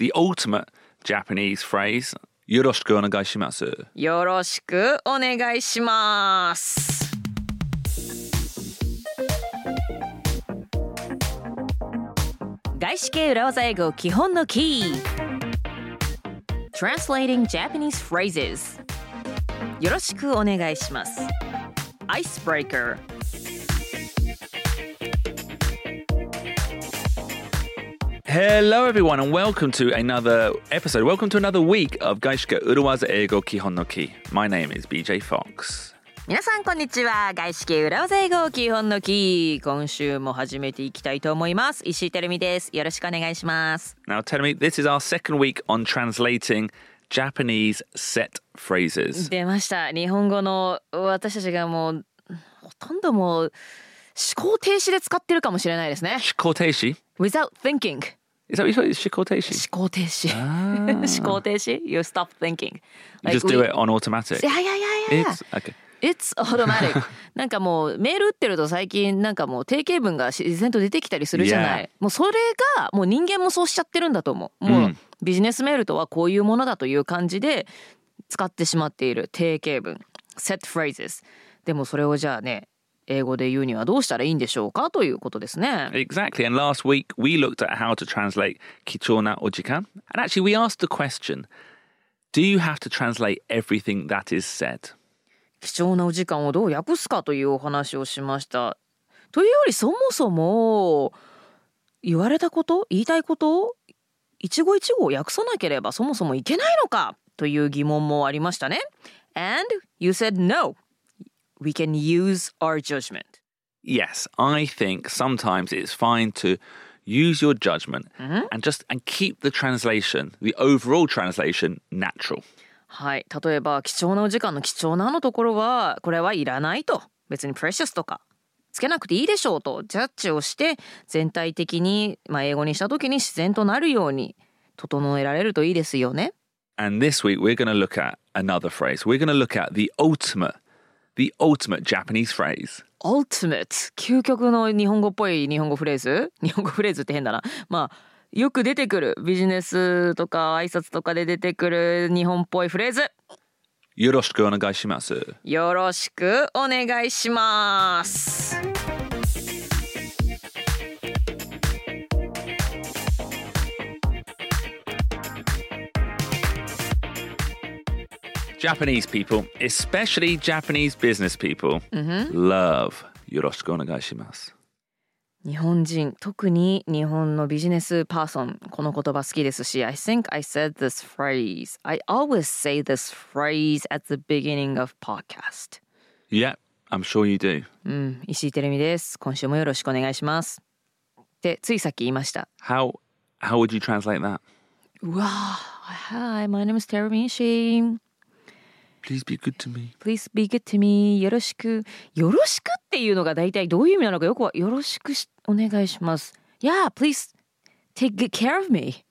the ultimate Japanese phrase. よろしくお願いします。よろしくお願いします。外資系裏技英語基本のキー Translating Japanese phrases よろしくお願いします Icebreaker Hello, everyone, and welcome to another episode. Welcome to another week of Gaishika Uruwaza Eigo Kihon no Ki. My name is BJ Fox. 皆さんこんにちは外資系裏技英語基本のキー今週も始めていきたいと思います石井てるみですよろしくお願いします Now, tell me, this is our second week on translating Japanese set phrases. 出ました日本語の私たちがもうほとんどもう思考停止で使ってるかもしれないですね Shikoteshi. without thinking Is that what you call it? Shikoteshi? 思考停止思考停止 you stop thinking. You just do it on automatic. いやいやいやいや It's okay. It's automatic. なんかもうメール打ってると最近なんかもう定型文が自然と出てきたりするじゃない、もうそれがもう人間もそうしちゃってるんだと思う。もう、うん。ビジネスメールとはこういうものだという感じで使ってしまっている定型文 set phrases でもそれをじゃあね英語で言うにはどうしたらいいんでしょうかということですね Exactly. And last week we looked at how to translate kichona ojikan. And actually we asked the question, do you have to translate everything that is said? 貴重なお時間をどう訳すかというお話をしましたというよりそもそも言われたこと言いたいことを一語一語訳さなければそもそもいけないのかという疑問もありましたね And you said no we can use our judgment Yes, I think sometimes it's fine to use your judgment and just and keep the translation, the overall translation natural. はい例えば貴重なお時間の貴重なのところはこれはいらないと別に precious とかつけなくていいでしょうとジャッジをして全体的に、まあ、英語にした時に自然となるように整えられるといいですよね。And this week we're going to look at another phrase. We're going to look at the ultimate, the ultimate Japanese phrase. ultimate? 究極の日本語っぽい日本語フレーズ？日本語フレーズって変だな。まあよく出てくるビジネスとか挨拶とかで出てくる日本っぽいフレーズ Yoroshiku onegaishimasu. よろしくお願いします。Japanese people, especially Japanese business people, love yoroshiku onegaishimasu. 日本人特に日本のビジネスパーソンこの言葉好きですし I think I said this phrase I always say this phrase at the beginning of podcast Yeah, I'm sure you do. うん石井てるみです今週もよろしくお願いしますでついさっき言いました How how would you translate that? うわ Hi my name is Terumi Ishii Please be good to me. Please be good to me よろしくよろしくっていうのが大体どういう意味なのかよくはよろしくしお願いします Yeah please take good care of me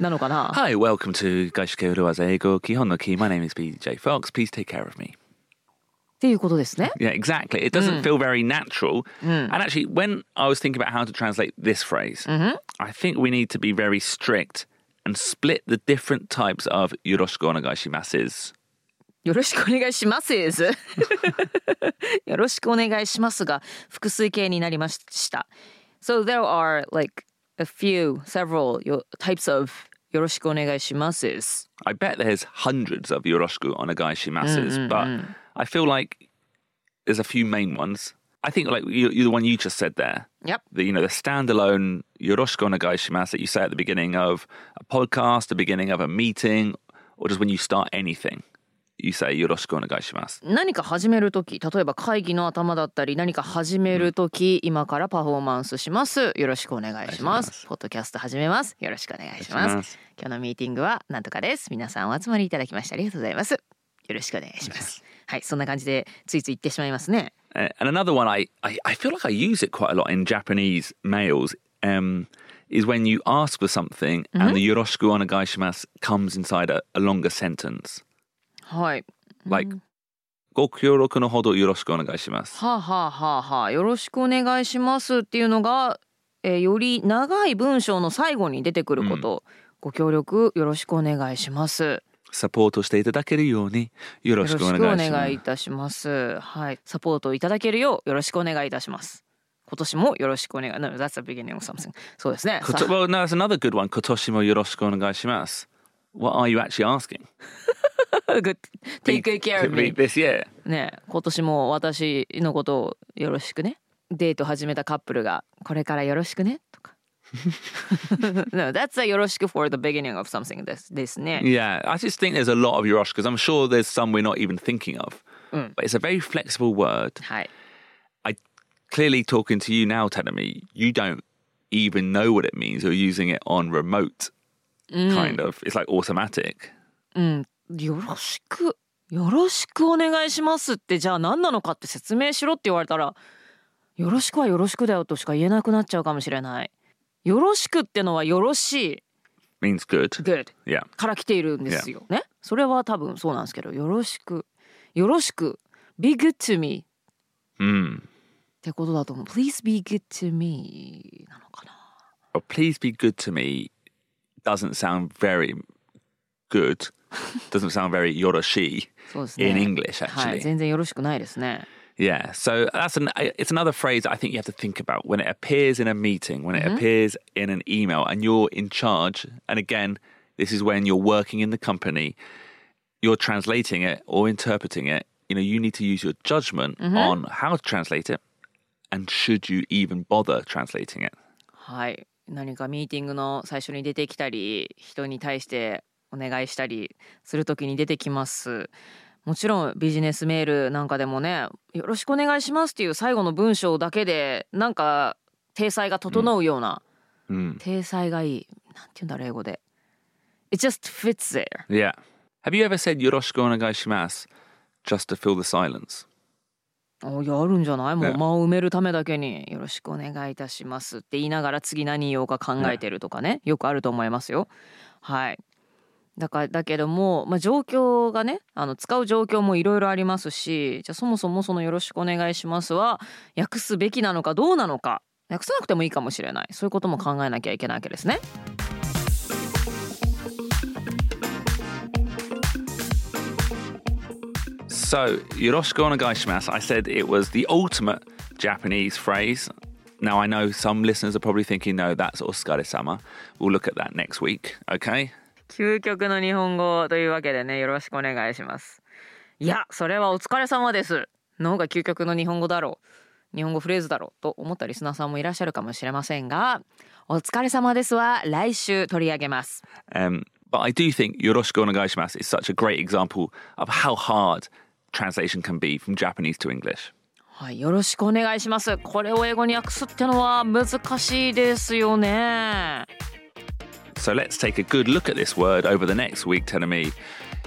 なのかな Hi, welcome to Gaishike Uruwaza Eigo Kihon no Ki. My name is BJ Fox. Please take care of me. っていうことですね Yeah, exactly. It doesn't feel very natural. And actually, when I was thinking about how to translate this phrase, I think we need to be very strict and split the different types of yoroshiku onegaishimasu. よろしくお願いします is よろしくお願いしますが複数形になりました So there are like a few several yo- types of よろしくお願いします is I bet there's hundreds of yoroshiku onegaishimasu, but I feel like there's a few main ones. I think like you, you, the one you just said there, Yep the you know the standalone yoroshiku onegaishimasu that you say at the beginning of a podcast, the beginning of a meeting, or just when you start anything, You say yoroshiku onegaishimasu. 何か始める時例えば会議の頭だったり何か始める時、今からパフォーマンスしますよろしくお願いしますお願いしますポッドキャスト始めますよろしくお願いしますお願いします今日のミーティングはなんとかです皆さんお集まりいただきましてありがとうございますよろしくお願いしますはいそんな感じでついつい言ってしまいますね Uh, and another one, I, I I feel like I use it quite a lot in Japanese mails. Um, is when you ask for something and the yoroshiku onegaishimasu comes inside a, a longer sentence, はい。like ご協力のほどよろしくお願いします。はあ、はあはあはあ、よろしくお願いしますっていうのが、えーより長い文章の最後に出てくることご協力よろしくお願いします。サポートしていただけるようによろしくお願いいいたします。はい、サポートいただけるようよろしくお願いいたします。今年もよろしくお願い。No, that's the beginning of something. そうですね。well, no, that's another good one. 今年もよろしくお願いします。What are you actually asking? Good. Take good care of me. This year. ねえ今年も私のことをよろしくね。デート始めたカップルがこれからよろしくねとか。no, that's a よろしく for the beginning of something ですですね。 Yeah, I just think there's a lot of Yoroshkas. I'm sure there's some we're not even thinking of. But it's a very flexible word. はい。 I clearly talking to you now, telling me you don't even know what it means. You're using it on remote, kind of. It's like automatic. うん、 よろしくよろしくお願いしますってじゃあ何なのかって説明しろって言われたらよろしくはよろしくだよとしか言えなくなっちゃうかもしれない。よろしくってのはよろしい Means good. good Yeah. から来ているんですよね。それは多分そうなんですけどよろしくよろしく be good to me Mm. ってことだと思う。please be good to me なのかな。Well, please be good to me doesn't sound very good. doesn't sound very yoroshi そうですね。 in English, はい、 actually. 全然よろしくないですね。 Yeah, so that's an it's another phrase I think you have to think about when it appears in a meeting, when it appears in an email, and you're in charge. And again, this is when you're working in the company, you're translating it or interpreting it. You know, you need to use your judgment on how to translate it, and should you even bother translating it. はい何かミーティングの最初に出てきたり人に対して お願いしたりする時に出てきますもちろんビジネスメールなんかでもね「よろしくお願いします」っていう最後の文章だけでなんか体裁が整うような、Mm. 体裁がいいなんて言うんだろう英語で It just fits there Yeah. Have you ever said "yoroshiku onegaishimasu" just to fill the silence? おいやあるんじゃない？もうね間を埋めるためだけに「よろしくお願いいたします」って言いながら次何言おうか考えてるとかねよくあると思いますよ。はいだからだけども、まあ、状況がねあの使う状況もいろいろありますしじゃそもそもその「よろしくお願いします」は訳すべきなのかどうなのか訳さなくてもいいかもしれないそういうことも考えなきゃいけないわけですね。So, yoroshiku onegaishimasu, I said it was the ultimate Japanese phrase. Now, I know some listeners are probably thinking, no, that's oskare-sama. We'll look at that next week, okay? 究極の日本語というわけでねよろしくお願いします。いやそれはお疲れ様です。の方が究極の日本語だろう。日本語フレーズだろうと思ったリスナーさんもいらっしゃるかもしれませんがお疲れ様ですは来週取り上げます。Um, but I do think yoroshiku onegaishimasu is such a great example of how hard translation can be from Japanese to English. はいよろしくお願いします。これを英語に訳すってのは難しいですよね So let's take a good look at this word over the next week, telling me,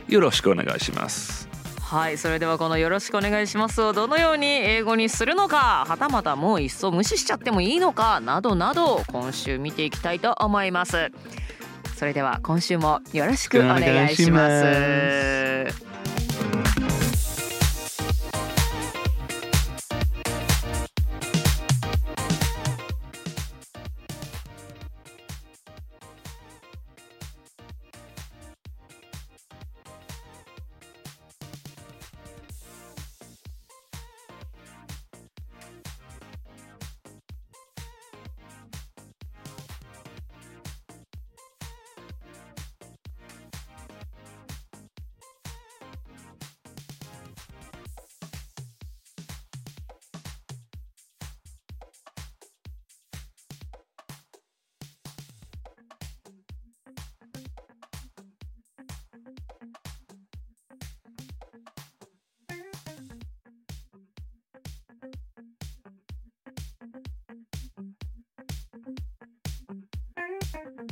yoroshiku onegaishimasu. はいそれではこの「よろしくお願いします」をどのように英語にするのかはたまたもういっそ無視しちゃってもいいのかなどなど今週見ていきたいと思います。それでは今週もよろしくお願いします Thank you.